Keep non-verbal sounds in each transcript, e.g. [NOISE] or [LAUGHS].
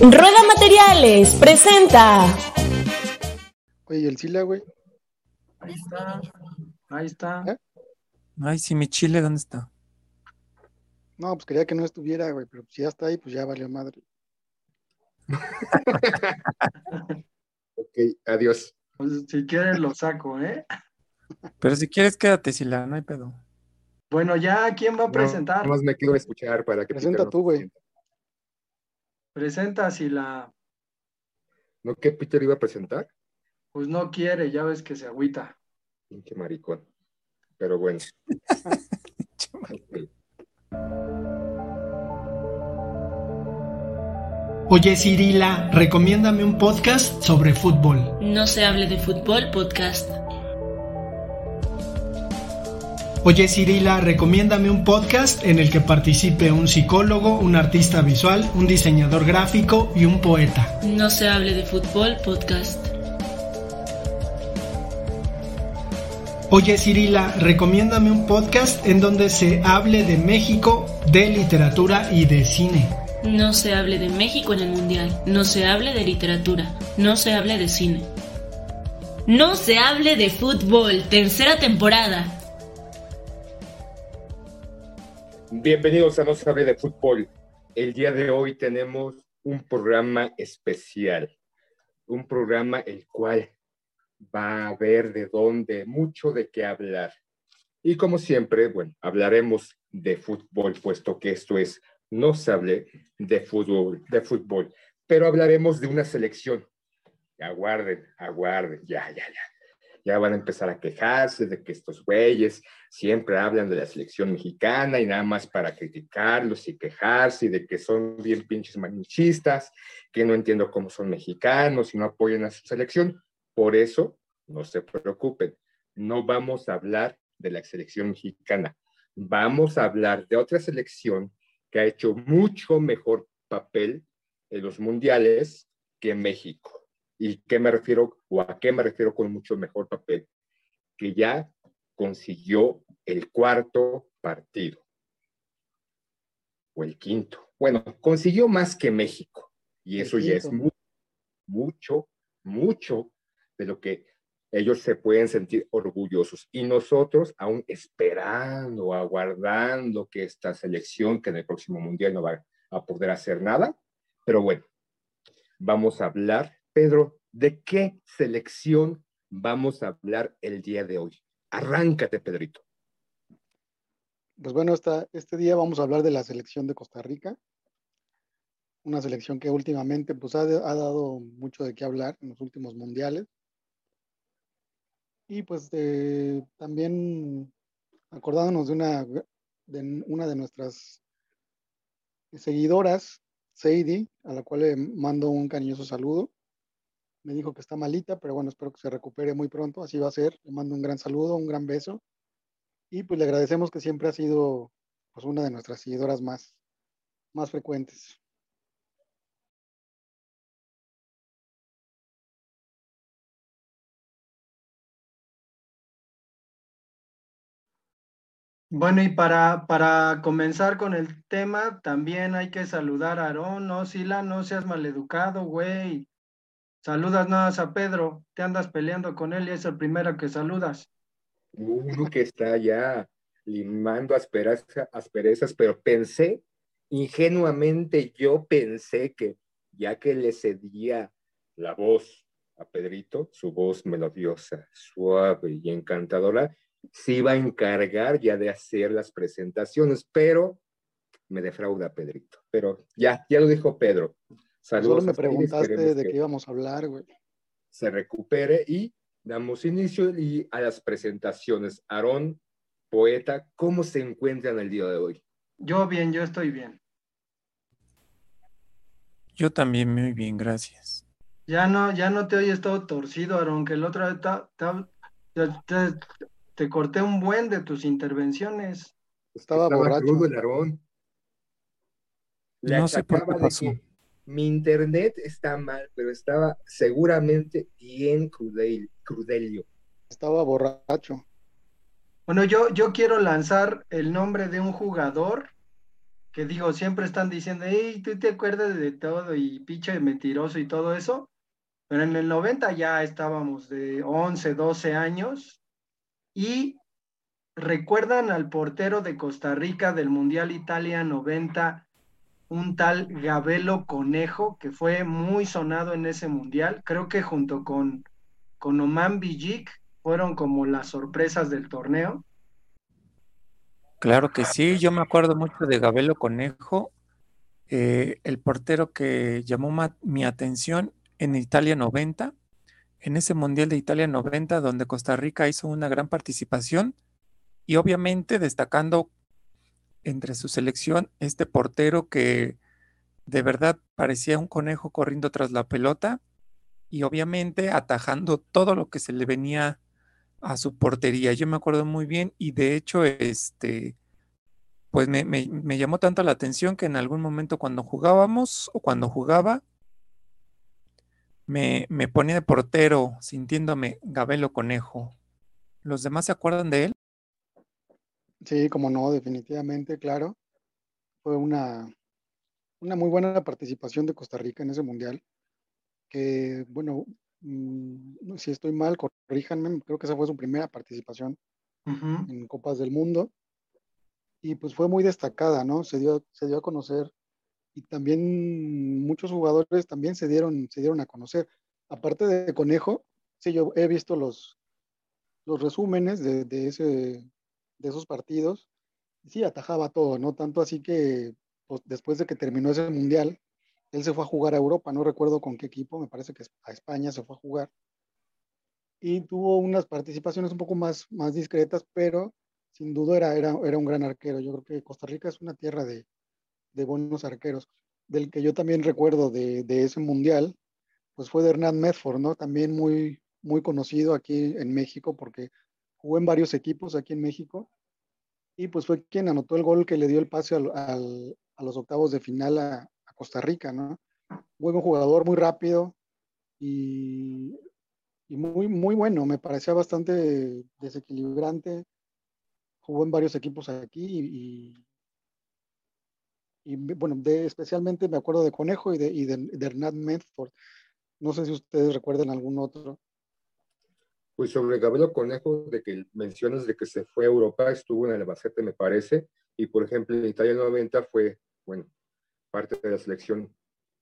Rueda Materiales presenta. Oye, el Sila, güey. Ahí está. Ahí está. ¿Eh? Ay, sí, mi chile, ¿dónde está? No, pues quería que no estuviera, güey, pero si ya está ahí, pues ya valió madre. Ok, adiós. Pues, si quieres lo saco, ¿eh? Pero si quieres, quédate, Sila, no hay pedo. Bueno, ya, ¿quién va a presentar? Nada más me quiero escuchar para que Presenta Peter no tú, güey. Presenta si la, ¿No que Peter iba a presentar? pues no quiere, ya ves que se agüita. Pinche maricón. Pero bueno. Oye Cirila, recomiéndame un podcast sobre fútbol. No se hable de fútbol podcast. Oye Cirila, recomiéndame un podcast en el que participe un psicólogo, un artista visual, un diseñador gráfico y un poeta. No se hable de fútbol podcast. Oye Cirila, recomiéndame un podcast en donde se hable de México, de literatura y de cine. No se hable de México en el Mundial. No se hable de literatura. No se hable de cine. No se hable de fútbol. Tercera temporada. Bienvenidos a No se hable de fútbol. El día de hoy tenemos un programa especial. Un programa el cual va a haber de dónde, mucho de qué hablar. Y como siempre, bueno, hablaremos de fútbol, puesto que esto es No se hable de fútbol, de fútbol. Pero hablaremos de una selección. Aguarden, aguarden, ya, ya, ya. Ya van a empezar a quejarse de que estos güeyes siempre hablan de la selección mexicana y nada más para criticarlos y quejarse de que son bien pinches manichistas, que no entiendo cómo son mexicanos y no apoyan a su selección. Por eso, no se preocupen, no vamos a hablar de la selección mexicana, vamos a hablar de otra selección que ha hecho mucho mejor papel en los mundiales que México. ¿Y qué me refiero o a qué me refiero con mucho mejor papel? Que ya consiguió el cuarto partido o el quinto. Bueno, consiguió más que México y eso ya es quinto. mu- mucho, mucho de lo que ellos se pueden sentir orgullosos. Y nosotros aún esperando, aguardando que esta selección, que en el próximo mundial no va a poder hacer nada. Pero bueno, vamos a hablar, Pedro, ¿de qué selección vamos a hablar el día de hoy? Arráncate, Pedrito. Pues bueno, este día vamos a hablar de la selección de Costa Rica. Una selección que últimamente pues, ha, ha dado mucho de qué hablar en los últimos mundiales. Y pues de- también acordándonos de una de una de nuestras seguidoras, Sadie, a la cual le mando un cariñoso saludo. Me dijo que está malita, pero bueno, espero que se recupere muy pronto. Así va a ser. Le mando un gran saludo, un gran beso. Y pues le agradecemos que siempre ha sido pues, una de nuestras seguidoras más, más frecuentes. Bueno, y para, para comenzar con el tema, también hay que saludar a Aarón, no, Sila, no seas maleducado, güey. Saludas nada más a Pedro, te andas peleando con él y es el primero que saludas. Uno que está ya limando aspereza- asperezas, pero pensé, ingenuamente yo pensé que ya que le cedía la voz a Pedrito, su voz melodiosa, suave y encantadora, se iba a encargar ya de hacer las presentaciones, pero me defrauda Pedrito. Pero ya, ya lo dijo Pedro. Solo Saludos me a ustedes, preguntaste de qué íbamos a hablar, güey. se recupere y damos inicio y a las presentaciones. Aarón, poeta, ¿cómo se encuentran el día de hoy? Yo bien, yo estoy bien. Yo también muy bien, gracias. Ya no, ya no te oyes todo torcido, Aarón, que el otro vez ta- ta- te, te- te corté un buen de tus intervenciones. Estaba borracho. crudo el Aarón. No sé por qué pasó. que mi internet está mal, pero estaba seguramente bien crudel, crudelio. Estaba borracho. Bueno, yo, yo quiero lanzar el nombre de un jugador que digo, siempre están diciendo, hey, tú te acuerdas de todo y pinche mentiroso y todo eso, pero en el 90 ya estábamos de 11, 12 años y recuerdan al portero de Costa Rica del Mundial Italia 90, un tal Gabelo Conejo, que fue muy sonado en ese mundial, creo que junto con, con Oman Bijik fueron como las sorpresas del torneo. Claro que sí, yo me acuerdo mucho de Gabelo Conejo, eh, el portero que llamó mi atención en Italia 90, en ese Mundial de Italia 90, donde Costa Rica hizo una gran participación y obviamente destacando entre su selección este portero que de verdad parecía un conejo corriendo tras la pelota y obviamente atajando todo lo que se le venía a su portería. Yo me acuerdo muy bien y de hecho, este, pues me, llamó tanto la atención que en algún momento cuando jugábamos o cuando jugaba, me, me ponía de portero sintiéndome Gabelo Conejo. ¿Los demás se acuerdan de él? Sí, como no, definitivamente, claro. Fue una, una muy buena participación de Costa Rica en ese mundial. Que, bueno, Mm, si estoy mal, corríjanme, creo que esa fue su primera participación en Copas del Mundo. Y pues fue muy destacada, ¿no? Se dio, se dio a conocer y también muchos jugadores también se dieron, se dieron a conocer. Aparte de Conejo, sí, yo he visto los, los resúmenes de, de, ese, de esos partidos. Sí, atajaba todo, ¿no? Tanto así que pues, después de que terminó ese mundial, él se fue a jugar a Europa, no recuerdo con qué equipo, me parece que a España se fue a jugar. Y tuvo unas participaciones un poco más, más discretas, pero sin duda era, era, era un gran arquero. Yo creo que Costa Rica es una tierra de, de buenos arqueros. Del que yo también recuerdo de, de, ese mundial, pues fue de Hernán Medford, ¿no? También muy, muy conocido aquí en México porque jugó en varios equipos aquí en México y pues fue quien anotó el gol que le dio el pase al, a los octavos de final a, Costa Rica, ¿no? Muy buen jugador, muy rápido y, muy, muy bueno. Me parecía bastante desequilibrante. Jugó en varios equipos aquí y, bueno, de, especialmente me acuerdo de Conejo y de, y de, Hernán Medford. No sé si ustedes recuerdan algún otro. Pues sobre Gabriel Conejo, de que mencionas de que se fue a Europa, estuvo en el Albacete, me parece, y por ejemplo en Italia 90 fue, bueno, parte de la selección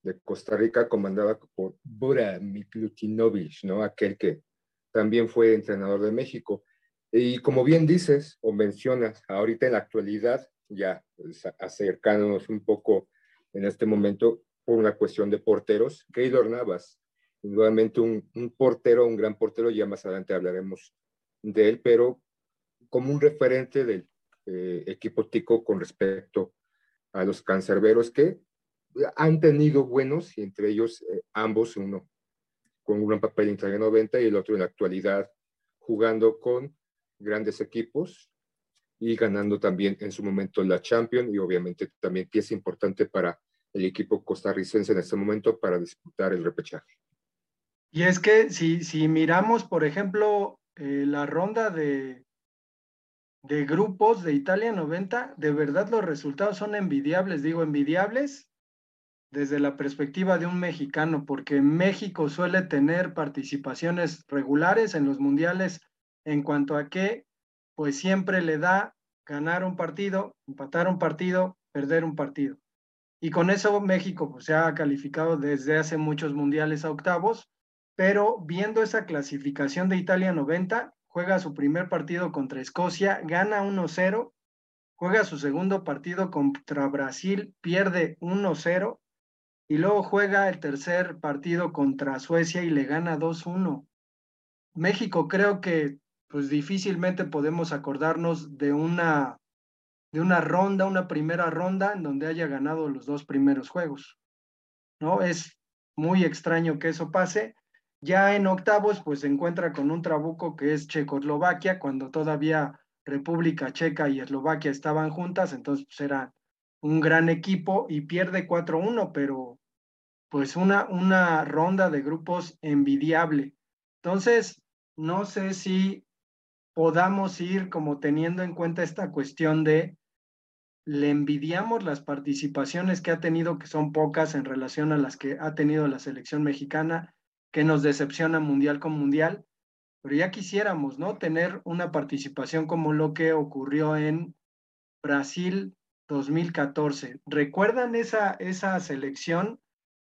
de Costa Rica comandada por Bura Miklutinovic, ¿no? Aquel que también fue entrenador de México. Y como bien dices o mencionas, ahorita en la actualidad, ya pues, acercándonos un poco en este momento por una cuestión de porteros, Keylor Navas, nuevamente un, un portero, un gran portero, ya más adelante hablaremos de él, pero como un referente del eh, equipo tico con respecto a los cancerberos que han tenido buenos, y entre ellos eh, ambos, uno con un gran papel en Italia 90 y el otro en la actualidad jugando con grandes equipos y ganando también en su momento la Champions y obviamente también pieza importante para el equipo costarricense en este momento para disputar el repechaje. Y es que si, si miramos, por ejemplo, eh, la ronda de, de grupos de Italia 90, de verdad los resultados son envidiables, digo envidiables desde la perspectiva de un mexicano, porque México suele tener participaciones regulares en los mundiales en cuanto a que pues siempre le da ganar un partido, empatar un partido, perder un partido. Y con eso México pues, se ha calificado desde hace muchos mundiales a octavos, pero viendo esa clasificación de Italia 90, juega su primer partido contra Escocia, gana 1-0, juega su segundo partido contra Brasil, pierde 1-0 y luego juega el tercer partido contra Suecia y le gana 2-1. México creo que pues difícilmente podemos acordarnos de una de una ronda, una primera ronda en donde haya ganado los dos primeros juegos. ¿No? Es muy extraño que eso pase ya en octavos, pues se encuentra con un trabuco que es Checoslovaquia, cuando todavía República Checa y Eslovaquia estaban juntas, entonces pues, era un gran equipo y pierde 4-1, pero pues una, una ronda de grupos envidiable. Entonces, no sé si podamos ir como teniendo en cuenta esta cuestión de le envidiamos las participaciones que ha tenido, que son pocas en relación a las que ha tenido la selección mexicana, que nos decepciona mundial con mundial, pero ya quisiéramos, ¿no? Tener una participación como lo que ocurrió en Brasil 2014. ¿Recuerdan esa, esa selección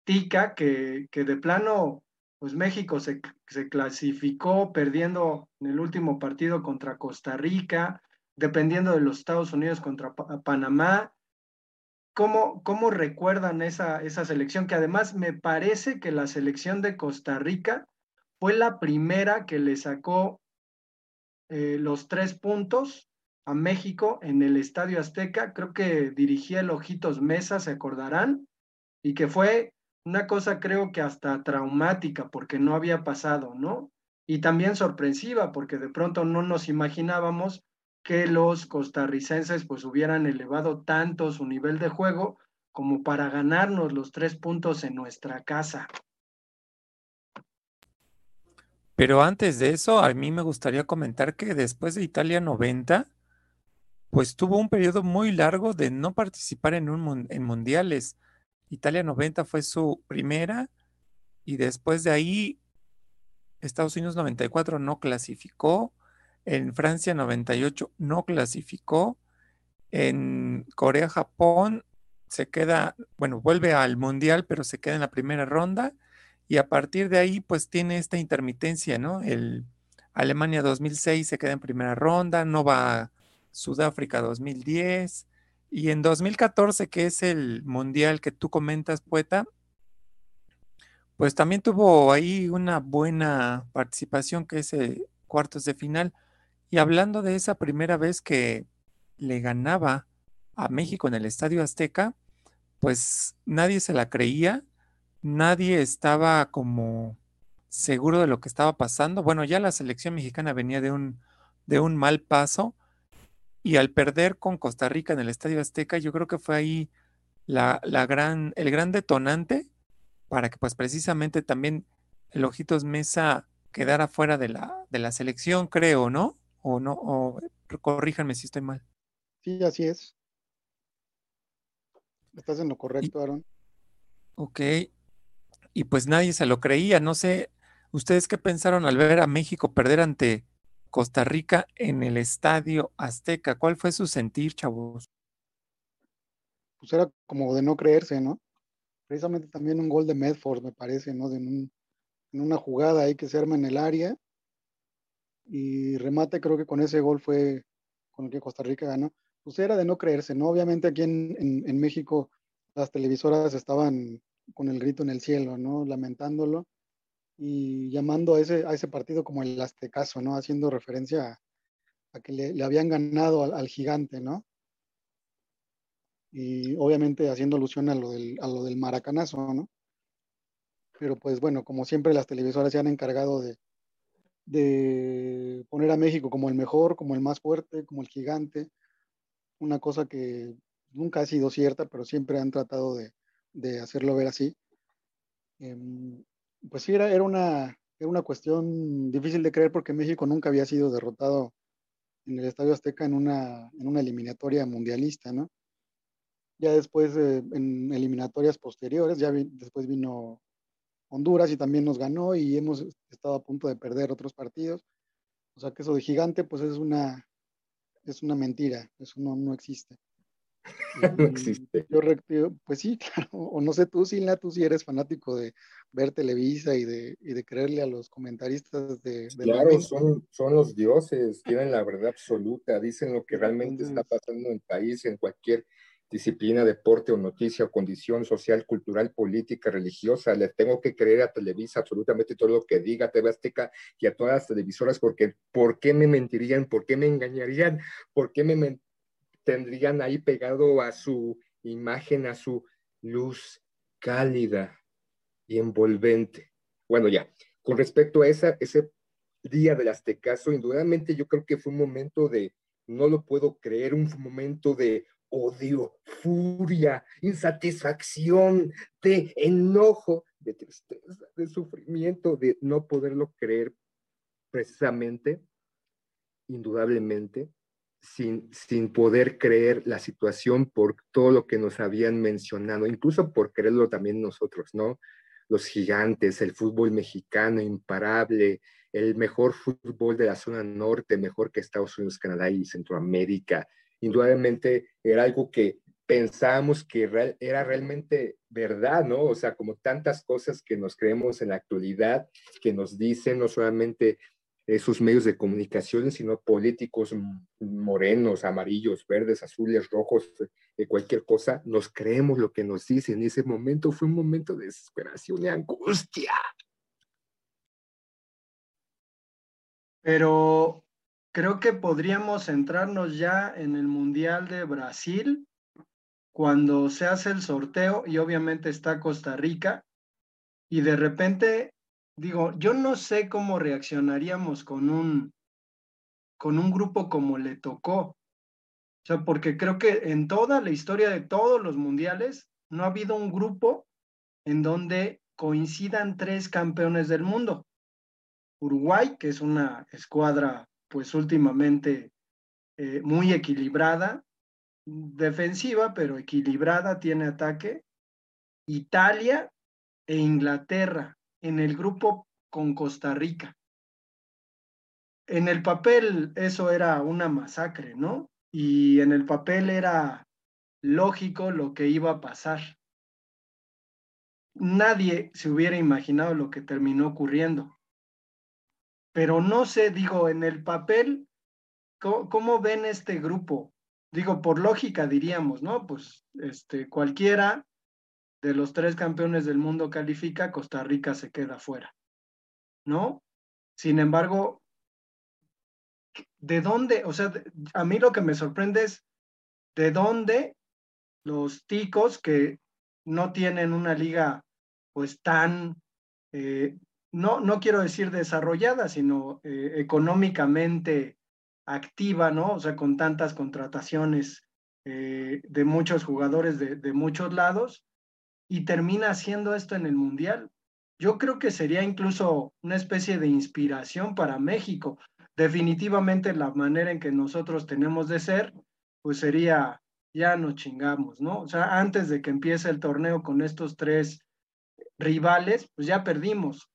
tica que, que de plano, pues México se, se clasificó perdiendo en el último partido contra Costa Rica, dependiendo de los Estados Unidos contra Panamá. ¿Cómo, ¿Cómo, recuerdan esa, esa selección? Que además me parece que la selección de Costa Rica fue la primera que le sacó eh, los tres puntos a México en el Estadio Azteca. Creo que dirigía el Ojitos Mesa, se acordarán, y que fue una cosa creo que hasta traumática porque no había pasado, ¿no? Y también sorpresiva porque de pronto no nos imaginábamos que los costarricenses pues hubieran elevado tanto su nivel de juego como para ganarnos los tres puntos en nuestra casa. Pero antes de eso, a mí me gustaría comentar que después de Italia 90, pues tuvo un periodo muy largo de no participar en, un, en mundiales. Italia 90 fue su primera y después de ahí Estados Unidos 94 no clasificó, en Francia 98 no clasificó. En Corea, Japón se queda, bueno, vuelve al Mundial, pero se queda en la primera ronda. Y a partir de ahí, pues tiene esta intermitencia, ¿no? El Alemania 2006 se queda en primera ronda, no va Sudáfrica 2010. Y en 2014, que es el mundial que tú comentas, Poeta, pues también tuvo ahí una buena participación, que es el cuartos de final. Y hablando de esa primera vez que le ganaba a México en el Estadio Azteca, pues nadie se la creía, nadie estaba como seguro de lo que estaba pasando. Bueno, ya la selección mexicana venía de un, de un mal paso y al perder con Costa Rica en el Estadio Azteca, yo creo que fue ahí la, la gran, el gran detonante para que pues precisamente también el Ojitos Mesa quedara fuera de la, de la selección, creo, ¿no? O no, o corríjanme si estoy mal. Sí, así es. Estás en lo correcto, Aaron. Ok. Y pues nadie se lo creía. No sé, ¿ustedes qué pensaron al ver a México perder ante Costa Rica en el estadio Azteca? ¿Cuál fue su sentir, chavos? Pues era como de no creerse, ¿no? Precisamente también un gol de Medford, me parece, ¿no? De en una jugada ahí que se arma en el área y remate, creo que con ese gol fue con el que Costa Rica ganó. Pues era de no creerse, ¿no? Obviamente aquí en, México las televisoras estaban con el grito en el cielo, ¿no? Lamentándolo y llamando a ese, a ese partido como el Aztecaso, ¿no? Haciendo referencia a, que le, habían ganado al, gigante, ¿no? Y obviamente haciendo alusión a lo, del, a lo del maracanazo, ¿no? Pero pues bueno, como siempre las televisoras se han encargado de, de poner a México como el mejor, como el más fuerte, como el gigante, una cosa que nunca ha sido cierta, pero siempre han tratado de, hacerlo ver así. Em, pues sí, era, era, una, era una cuestión difícil de creer porque México nunca había sido derrotado en el Estadio Azteca en una, en una eliminatoria mundialista, ¿no? Ya después, en eliminatorias posteriores, ya después vino Honduras y también nos ganó y hemos estado a punto de perder otros partidos. O sea que eso de gigante pues es una, es una mentira, eso no, no existe. [LAUGHS] no existe. Yo, pues sí, [LAUGHS] claro, o no sé tú, Silna, tú sí eres fanático de ver Televisa y de, y de creerle a los comentaristas de... claro, son, son los dioses, tienen la verdad absoluta, dicen lo que realmente está pasando en el país, en cualquier disciplina, deporte o noticia o condición social, cultural, política, religiosa. Le tengo que creer a Televisa absolutamente todo lo que diga TV Azteca y a todas las televisoras porque ¿por qué me mentirían? ¿Por qué me engañarían? ¿Por qué me tendrían ahí pegado a su imagen, a su luz cálida y envolvente? Bueno, ya, con respecto a esa, ese día del Aztecaso, indudablemente yo creo que fue un momento de, no lo puedo creer, un momento de odio, furia, insatisfacción, de enojo, de tristeza, de sufrimiento, de no poderlo creer precisamente, indudablemente, sin, sin poder creer la situación por todo lo que nos habían mencionado, incluso por creerlo también nosotros, ¿no? Los gigantes, el fútbol mexicano imparable, el mejor fútbol de la zona norte, mejor que Estados Unidos, Canadá y Centroamérica. Indudablemente era algo que pensábamos que era realmente verdad, ¿no? O sea, como tantas cosas que nos creemos en la actualidad, que nos dicen no solamente esos medios de comunicación, sino políticos morenos, amarillos, verdes, azules, rojos, de cualquier cosa, nos creemos lo que nos dicen. Ese momento fue un momento de desesperación y angustia. Pero creo que podríamos centrarnos ya en el Mundial de Brasil cuando se hace el sorteo y obviamente está Costa Rica y de repente digo, yo no sé cómo reaccionaríamos con un con un grupo como le tocó. O sea, porque creo que en toda la historia de todos los mundiales no ha habido un grupo en donde coincidan tres campeones del mundo. Uruguay, que es una escuadra pues últimamente eh, muy equilibrada, defensiva, pero equilibrada, tiene ataque. Italia e Inglaterra en el grupo con Costa Rica. En el papel eso era una masacre, ¿no? Y en el papel era lógico lo que iba a pasar. Nadie se hubiera imaginado lo que terminó ocurriendo. Pero no sé, digo, en el papel, ¿cómo, ven este grupo? digo, por lógica diríamos, ¿no? Pues este, cualquiera de los tres campeones del mundo califica, Costa Rica se queda fuera, ¿no? Sin embargo, ¿de dónde? O sea, a mí lo que me sorprende es de dónde los ticos que no tienen una liga pues tan, eh, no, no quiero decir desarrollada, sino eh, económicamente activa, ¿no? O sea, con tantas contrataciones eh, de muchos jugadores de, de, muchos lados y termina haciendo esto en el Mundial. Yo creo que sería incluso una especie de inspiración para México. Definitivamente la manera en que nosotros tenemos de ser, pues sería, ya nos chingamos, ¿no? O sea, antes de que empiece el torneo con estos tres rivales, pues ya perdimos.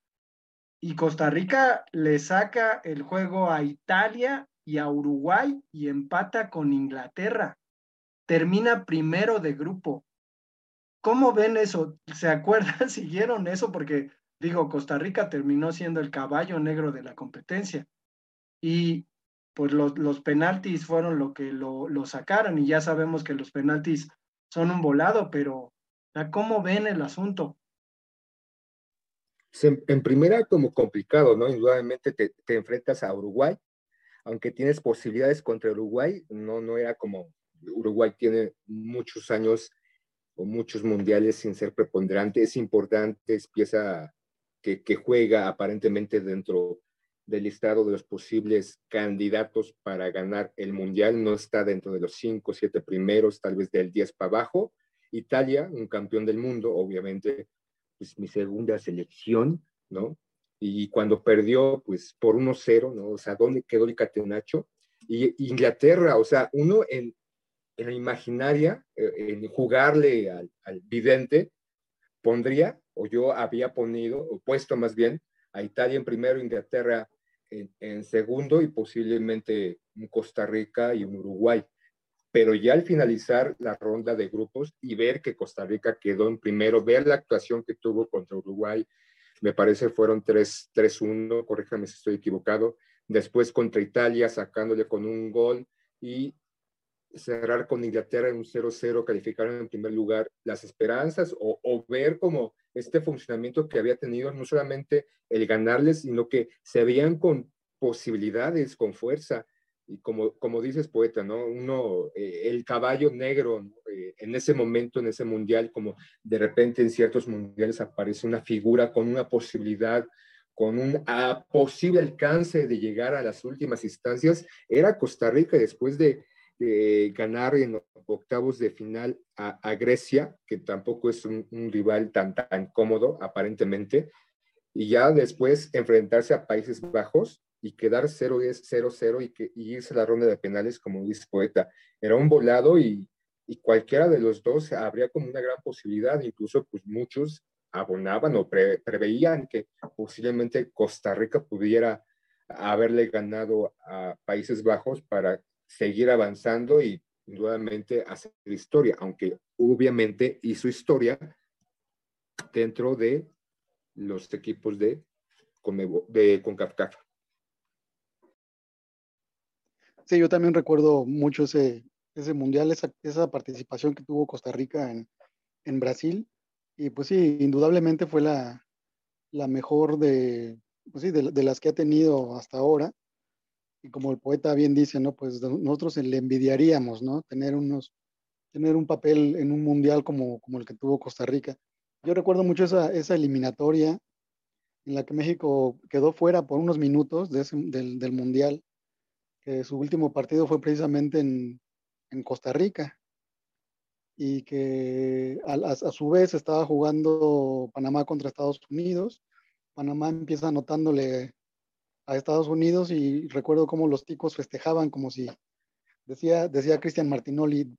Y Costa Rica le saca el juego a Italia y a Uruguay y empata con Inglaterra. Termina primero de grupo. ¿Cómo ven eso? ¿Se acuerdan? [LAUGHS] ¿Siguieron eso? Porque digo, Costa Rica terminó siendo el caballo negro de la competencia. Y pues los, los penaltis fueron lo que lo, lo sacaron y ya sabemos que los penaltis son un volado, pero ¿cómo ven el asunto? En primera, como complicado, ¿no? Indudablemente te, te enfrentas a Uruguay, aunque tienes posibilidades contra Uruguay, no, no era como Uruguay tiene muchos años o muchos mundiales sin ser preponderante, es importante, es pieza que, que juega aparentemente dentro del listado de los posibles candidatos para ganar el mundial, no está dentro de los cinco, siete primeros, tal vez del 10 para abajo. Italia, un campeón del mundo, obviamente, pues mi segunda selección, ¿no? y cuando perdió, pues por 1-0, ¿no? O sea, ¿dónde quedó el catenacho? Y Inglaterra, o sea, uno en, en la imaginaria, eh, en jugarle al, al, vidente, pondría, o yo había ponido, o puesto más bien, a Italia en primero, Inglaterra en, en segundo y posiblemente un Costa Rica y un Uruguay. Pero ya al finalizar la ronda de grupos y ver que Costa Rica quedó en primero, ver la actuación que tuvo contra Uruguay, me parece fueron 3-1, corríjame si estoy equivocado. Después contra Italia, sacándole con un gol y cerrar con Inglaterra en un 0-0, calificar en primer lugar las esperanzas o, ver como este funcionamiento que había tenido, no solamente el ganarles, sino que se veían con posibilidades, con fuerza y como, como dices, poeta, ¿no? Uno, eh, el caballo negro, eh, en ese momento, en ese mundial, como de repente en ciertos mundiales aparece una figura con una posibilidad, con un a, posible alcance de llegar a las últimas instancias, era Costa Rica después de, ganar en octavos de final a, a Grecia, que tampoco es un, un rival tan, tan cómodo, aparentemente, y ya después enfrentarse a Países Bajos, y quedar 0-0 y, que, y irse a la ronda de penales, como dice Poeta. Era un volado y, cualquiera de los dos habría como una gran posibilidad, incluso pues muchos abonaban o preveían que posiblemente Costa Rica pudiera haberle ganado a Países Bajos para seguir avanzando y nuevamente hacer historia, aunque obviamente hizo historia dentro de los equipos de, de CONCACAF. Sí, yo también recuerdo mucho ese, ese mundial, esa, esa participación que tuvo Costa Rica en, en Brasil. Y pues sí, indudablemente fue la, la mejor de, pues sí, de, de, las que ha tenido hasta ahora. Y como el poeta bien dice, ¿no? Pues nosotros le envidiaríamos, ¿no? Tener unos, tener un papel en un mundial como, como el que tuvo Costa Rica. Yo recuerdo mucho esa, esa eliminatoria en la que México quedó fuera por unos minutos de ese, del, del mundial, que su último partido fue precisamente en, en Costa Rica y que a, su vez estaba jugando Panamá contra Estados Unidos. Panamá empieza anotándole a Estados Unidos y recuerdo cómo los ticos festejaban como si, decía, decía Cristian Martinoli,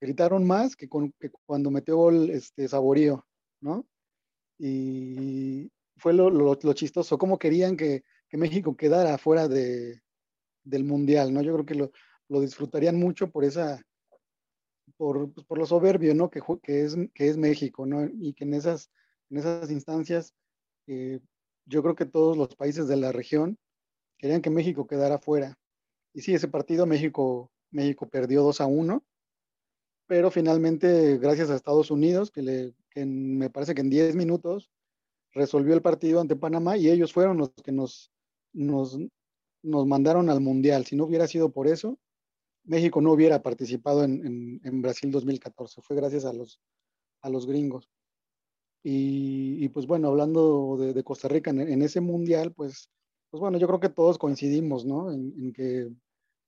gritaron más que, con, que cuando metió gol este, Saborío, ¿no? Y fue lo, lo, lo chistoso, cómo querían que, que, México quedara fuera de, del Mundial, ¿no? Yo creo que lo, lo disfrutarían mucho por esa, por, pues, por lo soberbio, ¿no? Que, que, es, que es México, ¿no? Y que en esas, en esas instancias, eh, yo creo que todos los países de la región querían que México quedara fuera. Y sí, ese partido México, México perdió 2 a 1, pero finalmente, gracias a Estados Unidos, que, le, que me parece que en 10 minutos resolvió el partido ante Panamá y ellos fueron los que nos, nos, nos mandaron al Mundial. Si no hubiera sido por eso, México no hubiera participado en, en, en, Brasil 2014. Fue gracias a los, a los gringos. Y, pues bueno, hablando de, Costa Rica en, ese mundial, pues, pues bueno, yo creo que todos coincidimos, ¿no? En, que,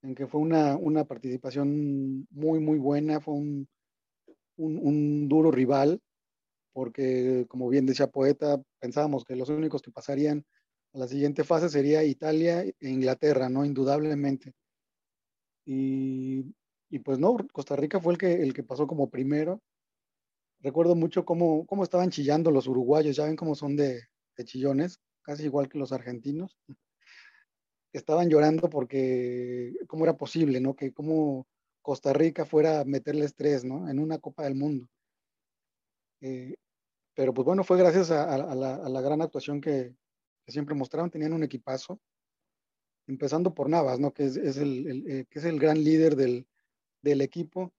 en que fue una, una participación muy, muy buena, fue un, un, un, duro rival, porque como bien decía Poeta, pensábamos que los únicos que pasarían la siguiente fase sería Italia e Inglaterra, ¿no? Indudablemente. Y, y, pues no, Costa Rica fue el que, el que pasó como primero. Recuerdo mucho cómo, cómo estaban chillando los uruguayos, ya ven cómo son de, de chillones, casi igual que los argentinos. [LAUGHS] Estaban llorando porque cómo era posible, ¿no? Que cómo Costa Rica fuera a meterles tres, ¿no? En una Copa del Mundo. Eh, pero pues bueno, fue gracias a, la, gran actuación que, siempre mostraron, tenían un equipazo empezando por Navas, ¿no? que es, el, eh, que es el gran líder del, del equipo,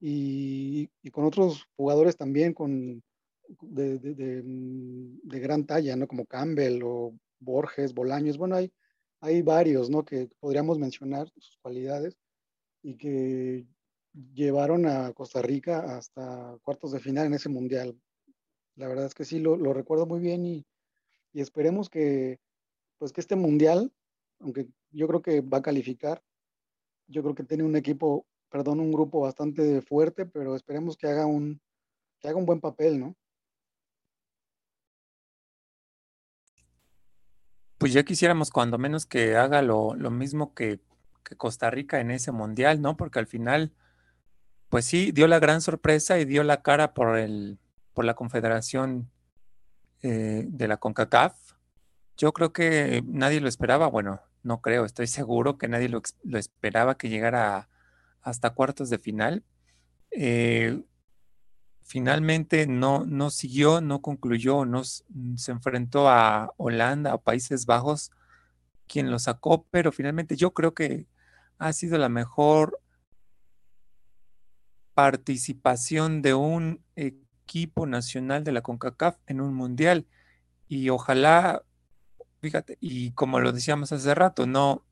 y, y, con otros jugadores también con, de, de, gran talla, ¿no? como Campbell o Borges, Bolaños, bueno, hay, hay varios ¿no? que podríamos mencionar sus cualidades y que llevaron a Costa Rica hasta cuartos de final en ese mundial. La verdad es que sí, lo, lo recuerdo muy bien y, y esperemos que, pues que este mundial aunque yo creo que va a calificar. Yo creo que tiene un equipo, perdón, un grupo bastante fuerte, pero esperemos que haga un, que haga un buen papel, ¿no? Pues ya quisiéramos cuando menos que haga lo, lo mismo que, que, Costa Rica en ese mundial, ¿no? Porque al final, pues sí, dio la gran sorpresa y dio la cara por, el, por la confederación eh, de la CONCACAF yo creo que nadie lo esperaba, bueno, no creo, estoy seguro que nadie lo, esperaba que llegara hasta cuartos de final. Eh, finalmente no, no siguió, no concluyó, no, se enfrentó a Holanda, a Países Bajos, quien lo sacó, pero finalmente yo creo que ha sido la mejor participación de un equipo nacional de la CONCACAF en un mundial y ojalá Fíjate, y como lo decíamos hace rato, no,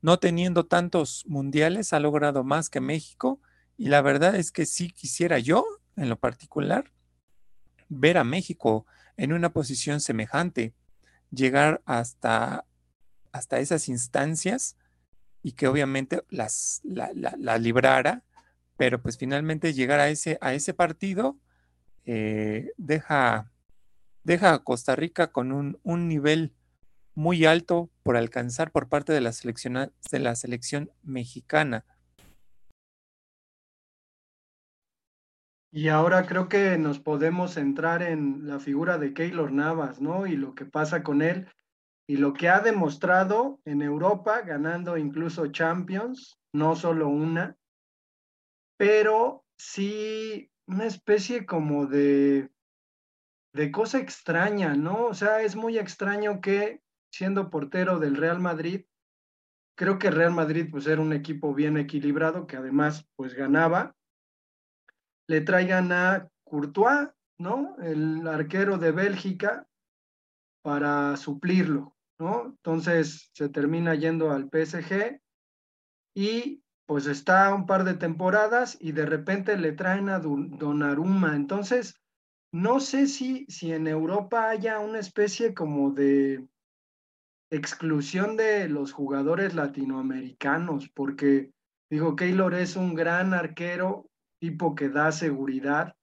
no teniendo tantos mundiales ha logrado más que México. Y la verdad es que sí quisiera yo, en lo particular, ver a México en una posición semejante, llegar hasta, hasta esas instancias y que obviamente las, la, la, la librara, pero pues finalmente llegar a ese, a ese partido eh, deja, deja a Costa Rica con un, un nivel muy alto por alcanzar por parte de la selección, de la selección mexicana. Y ahora creo que nos podemos centrar en la figura de Keylor Navas, ¿no? Y lo que pasa con él y lo que ha demostrado en Europa, ganando incluso Champions, no solo una, pero sí una especie como de, de cosa extraña, ¿no? O sea, es muy extraño que siendo portero del Real Madrid, creo que Real Madrid pues era un equipo bien equilibrado que además pues ganaba, le traigan a Courtois, ¿no? El arquero de Bélgica para suplirlo, ¿no? Entonces se termina yendo al PSG y pues está un par de temporadas y de repente le traen a Donnarumma. Entonces, no sé si, si en Europa haya una especie como de exclusión de los jugadores latinoamericanos, porque digo, Keylor es un gran arquero, tipo que da seguridad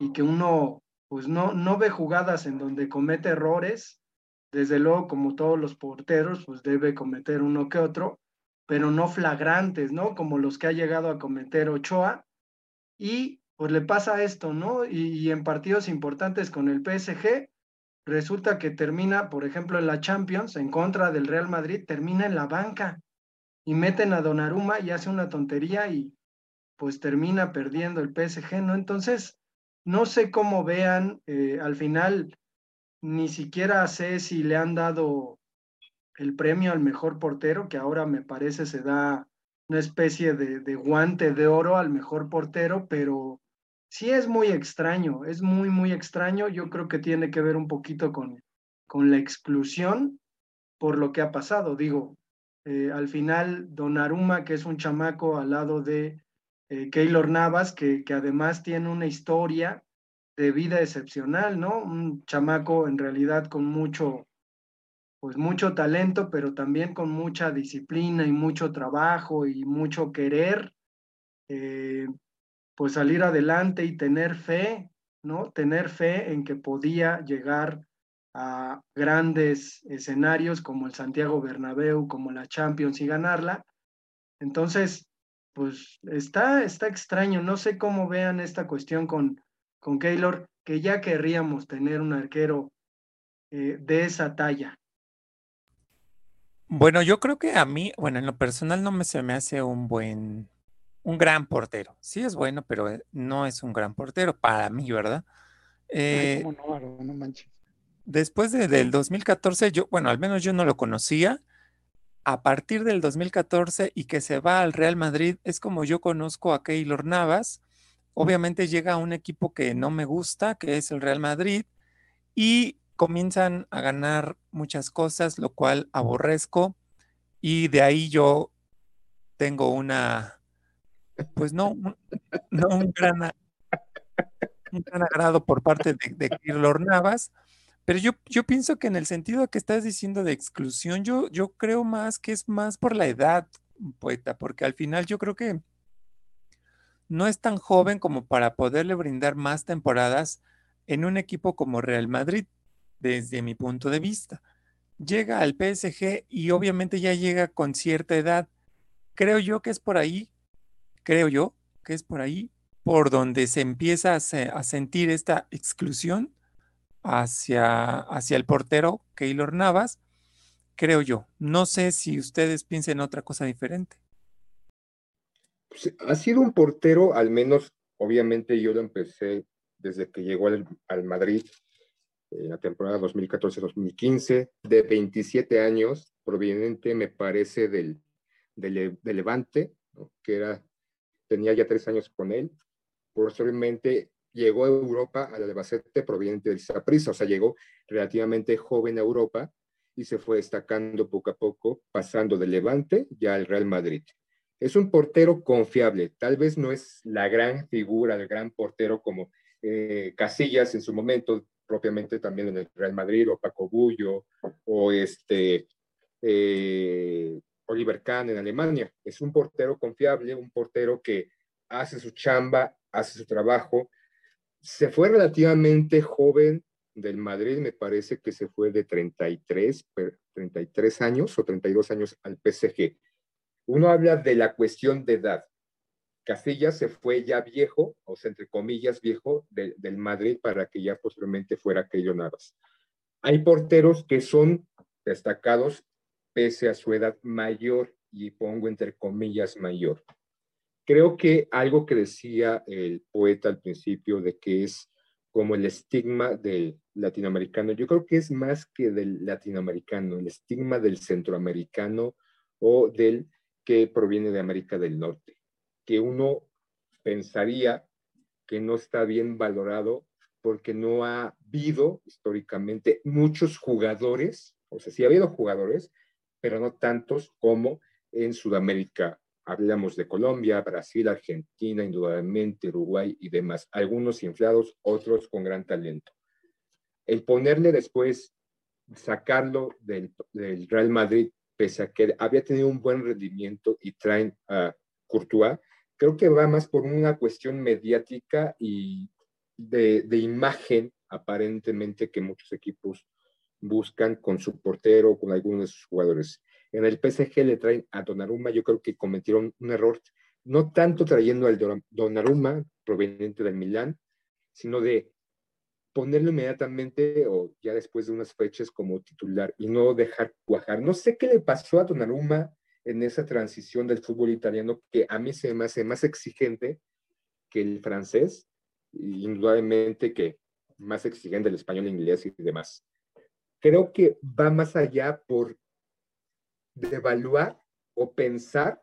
y que uno pues no, no ve jugadas en donde comete errores, desde luego como todos los porteros pues debe cometer uno que otro, pero no flagrantes, ¿no? Como los que ha llegado a cometer Ochoa y pues le pasa esto, ¿no? Y, en partidos importantes con el PSG, resulta que termina, por ejemplo, en la Champions, en contra del Real Madrid, termina en la banca y meten a Donnarumma y hace una tontería y pues termina perdiendo el PSG, ¿no? Entonces, no sé cómo vean, eh, al final ni siquiera sé si le han dado el premio al mejor portero, que ahora me parece se da una especie de, guante de oro al mejor portero, pero sí es muy extraño, es muy, muy extraño. Yo creo que tiene que ver un poquito con, con la exclusión por lo que ha pasado. Digo, eh, al final, Aruma, que es un chamaco al lado de eh, Keylor Navas, que, que además tiene una historia de vida excepcional, ¿no? Un chamaco en realidad con mucho, pues mucho talento, pero también con mucha disciplina y mucho trabajo y mucho querer, eh, pues salir adelante y tener fe, ¿no? Tener fe en que podía llegar a grandes escenarios como el Santiago Bernabéu, como la Champions y ganarla. Entonces, pues está, está extraño. No sé cómo vean esta cuestión con, con Keylor, que ya querríamos tener un arquero eh, de esa talla. Bueno, yo creo que a mí, bueno, en lo personal no me se me hace un buen, un gran portero. Sí es bueno, pero eh, no es un gran portero para mí, ¿verdad? Eh, Ay, no, no manches. Después de, del 2014, yo, bueno, al menos yo no lo conocía. A partir del 2014 y que se va al Real Madrid, es como yo conozco a Keylor Navas. Obviamente llega a un equipo que no me gusta, que es el Real Madrid, y comienzan a ganar muchas cosas, lo cual aborrezco. Y de ahí yo tengo una, pues no, no un gran, un agrado por parte de, de Keylor Navas, pero yo, yo pienso que en el sentido que estás diciendo de exclusión, yo, yo creo más que es más por la edad, poeta, porque al final yo creo que no es tan joven como para poderle brindar más temporadas en un equipo como Real Madrid, desde mi punto de vista. Llega al PSG y obviamente ya llega con cierta edad. Creo yo que es por ahí, creo yo que es por ahí por donde se empieza a, se, a sentir esta exclusión hacia, hacia el portero Keylor Navas, creo yo. No sé si ustedes piensen otra cosa diferente. Pues, ha sido un portero, al menos, obviamente yo lo empecé desde que llegó al, al Madrid en la temporada 2014-2015, de 27 años, proveniente, me parece, del, del, Levante, que era, tenía ya tres años con él. Posteriormente llegó a Europa, al Albacete, proveniente del Saprissa, o sea, llegó relativamente joven a Europa y se fue destacando poco a poco, pasando del Levante ya al Real Madrid. Es un portero confiable, tal vez no es la gran figura, el gran portero como eh, Casillas en su momento, propiamente también en el Real Madrid, o Paco Bullo, o este eh, Oliver Kahn en Alemania. Es un portero confiable, un portero que hace su chamba, hace su trabajo, se fue relativamente joven del Madrid me parece que se fue de 33, 33 años o 32 años al PSG. Uno habla de la cuestión de edad. Casillas se fue ya viejo, o sea, entre comillas, viejo del Madrid para que ya posteriormente fuera Keylor Navas. Hay porteros que son destacados pese a su edad mayor, y pongo entre comillas mayor. Creo que algo que decía el poeta al principio de que es como el estigma del latinoamericano, yo creo que es más que del latinoamericano, el estigma del centroamericano o del que proviene de América del Norte, que uno pensaría que no está bien valorado porque no ha habido históricamente muchos jugadores, o sea, sí ha habido jugadores, pero no tantos como en Sudamérica. Hablamos de Colombia, Brasil, Argentina, indudablemente Uruguay y demás. Algunos inflados, otros con gran talento. El ponerle después, sacarlo del, del Real Madrid pese a que había tenido un buen rendimiento y traen a Courtois, creo que va más por una cuestión mediática y de, imagen, aparentemente, que muchos equipos buscan con su portero o con algunos de sus jugadores. En el PSG le traen a Donnarumma, yo creo que cometieron un error, no tanto trayendo al Donnarumma, proveniente del Milán, sino de ponerlo inmediatamente o ya después de unas fechas como titular y no dejar cuajar. No sé qué le pasó a Donnarumma en esa transición del fútbol italiano que a mí se me hace más exigente que el francés, indudablemente que más exigente el español, inglés y demás. Creo que va más allá por devaluar o pensar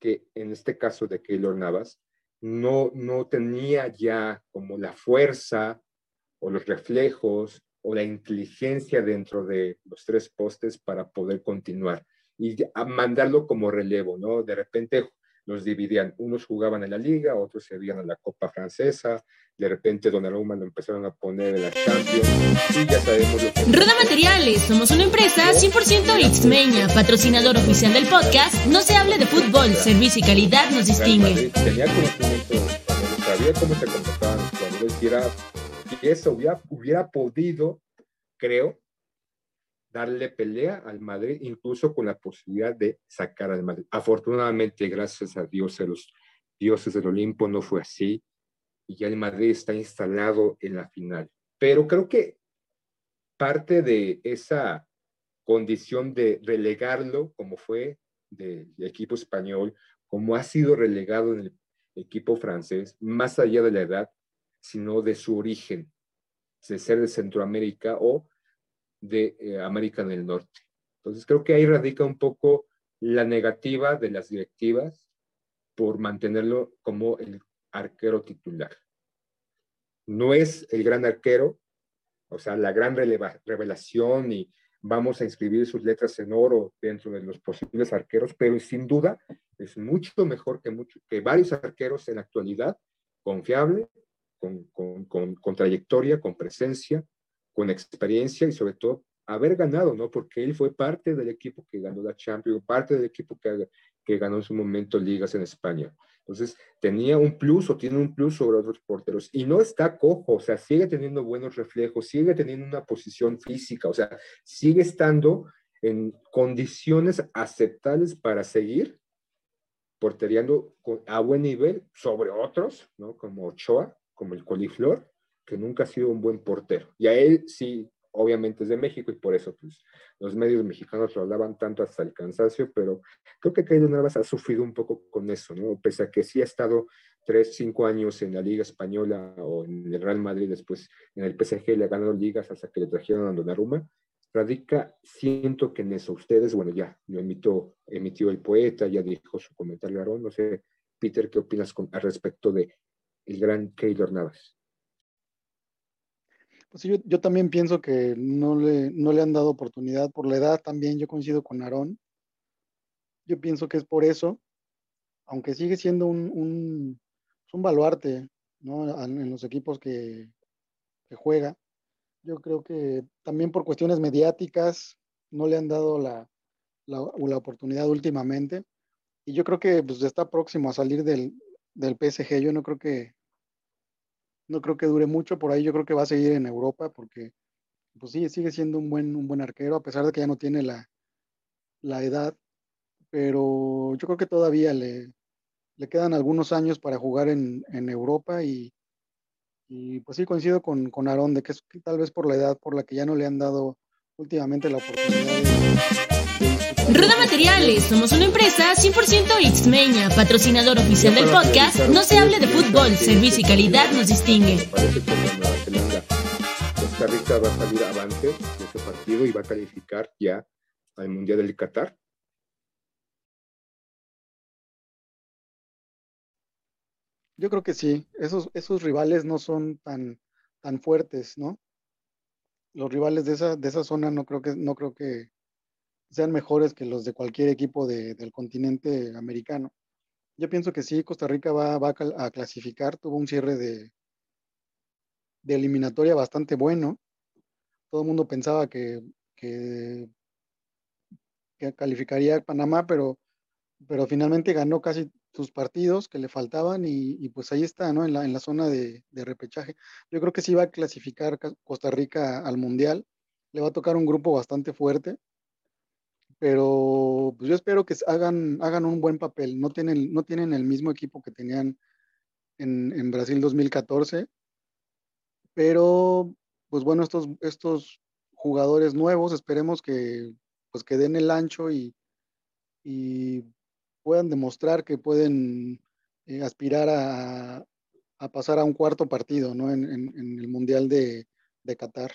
que en este caso de Keylor Navas no, no tenía ya como la fuerza o los reflejos o la inteligencia dentro de los tres postes para poder continuar y mandarlo como relevo, ¿no? De repente los dividían, unos jugaban en la liga, otros se iban a la Copa Francesa, de repente Donnarumma lo empezaron a poner en la Champions y ya sabemos lo que... Roda Materiales, somos una empresa 100% Ixmeña, patrocinador oficial del podcast No se hable de fútbol, servicio y calidad nos distingue. Tenía conocimiento, sabía cómo se comportaban los jugadores y era y eso hubiera, hubiera podido, creo, darle pelea al Madrid, incluso con la posibilidad de sacar al Madrid. Afortunadamente, gracias a Dios, a los dioses del Olimpo, no fue así, y ya el Madrid está instalado en la final. Pero creo que parte de esa condición de relegarlo, como fue del equipo español, como ha sido relegado en el equipo francés, más allá de la edad, sino de su origen, de ser de Centroamérica o de eh, América del Norte. Entonces creo que ahí radica un poco la negativa de las directivas por mantenerlo como el arquero titular. No es el gran arquero, o sea, la gran revelación y vamos a inscribir sus letras en oro dentro de los posibles arqueros, pero sin duda es mucho mejor que, mucho, que varios arqueros en la actualidad, confiable, con, trayectoria, con presencia, con experiencia y sobre todo haber ganado, ¿no? Porque él fue parte del equipo que ganó la Champions, parte del equipo que, que ganó en su momento ligas en España. Entonces, tenía un plus o tiene un plus sobre otros porteros y no está cojo, o sea, sigue teniendo buenos reflejos, sigue teniendo una posición física, o sea, sigue estando en condiciones aceptables para seguir porteriando a buen nivel sobre otros, ¿no? Como Ochoa, como el coliflor, que nunca ha sido un buen portero. Y a él sí, obviamente es de México y por eso pues, los medios mexicanos lo hablaban tanto hasta el cansancio, pero creo que Keylor Navas ha sufrido un poco con eso, ¿no? Pese a que sí ha estado tres, cinco años en la Liga Española o en el Real Madrid, después en el PSG le ha ganado ligas hasta que le trajeron a Donnarumma, radica, siento que en eso ustedes, bueno, ya lo emitió, emitió el poeta, ya dijo su comentario, Aaron, no sé, Peter, ¿qué opinas con, al respecto de el gran Keylor Navas. Pues yo, también pienso que no le, no le han dado oportunidad por la edad también, yo coincido con Aarón. Yo pienso que es por eso, aunque sigue siendo un, un, un baluarte ¿no? en los equipos que, que, juega. Yo creo que también por cuestiones mediáticas no le han dado la, la, la oportunidad últimamente. Y yo creo que pues, está próximo a salir del, del PSG, yo no creo que, no creo que dure mucho por ahí, yo creo que va a seguir en Europa porque pues sí, sigue siendo un buen, un buen arquero, a pesar de que ya no tiene la, la edad, pero yo creo que todavía le, le quedan algunos años para jugar en, en Europa y, y, pues sí coincido con, con Aarón de que es tal vez por la edad por la que ya no le han dado últimamente la oportunidad de... Rueda Materiales, somos una empresa 100% Xmeña, patrocinador oficial del podcast. No se hable de fútbol, servicio y calidad nos distingue. Parece que Nueva Zelanda, Costa Rica va a salir avante de ese partido y va a calificar ya al Mundial del Qatar. Yo creo que sí, esos, esos rivales no son tan, tan fuertes, ¿no? Los rivales de esa, de esa zona no creo que, no creo que sean mejores que los de cualquier equipo de- del continente americano. Yo pienso que sí, Costa Rica va, a clasificar, tuvo un cierre de, eliminatoria bastante bueno. Todo el mundo pensaba que, que, calificaría Panamá, pero, pero finalmente ganó casi sus partidos que le faltaban y, pues ahí está, ¿no? En la, en la zona de, de repechaje. Yo creo que sí va a clasificar Ca- Costa Rica al Mundial. Le va a tocar un grupo bastante fuerte, pero pues yo espero que hagan, hagan un buen papel. No tienen, no tienen el mismo equipo que tenían en, en Brasil 2014, pero pues bueno, estos, estos jugadores nuevos, esperemos que pues que den el ancho y, y puedan demostrar que pueden eh, aspirar a, a pasar a un cuarto partido, ¿no? En, en- en el Mundial de, de Qatar.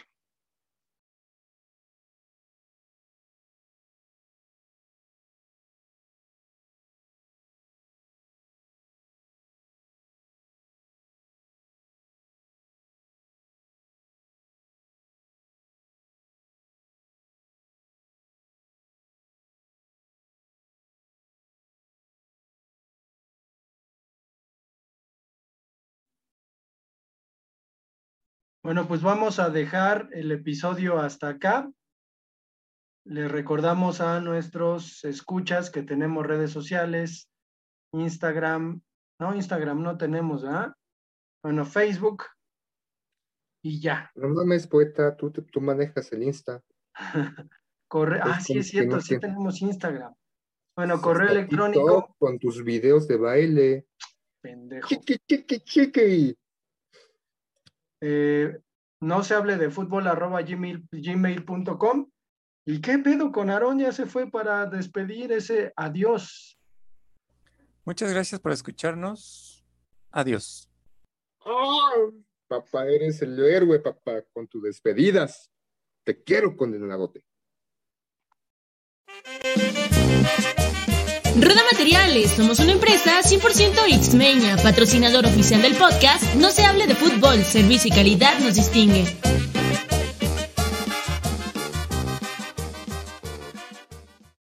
Bueno, pues vamos a dejar el episodio hasta acá. Les recordamos a nuestros escuchas que tenemos redes sociales, Instagram, no, Instagram no tenemos, ¿verdad? Bueno, Facebook y ya. No mames, poeta, tú, tú manejas el Insta. [LAUGHS] Corre ah, sí, es cierto, no sí te- tenemos Instagram. Bueno, correo electrónico, Con tus videos de baile. pendejo. Chiqui, chiqui, chiqui. Eh, no se hable de fútbol arroba gmail, gmail.com. ¿Y qué pedo con Aarón? Ya se fue para despedir ese adiós. Muchas gracias por escucharnos. Adiós. Ah, papá, eres el héroe, papá, con tus despedidas. Te quiero, condenadote. Rueda Materiales, somos una empresa 100% Xmeña, patrocinador oficial del podcast. No se hable de fútbol, servicio y calidad nos distingue.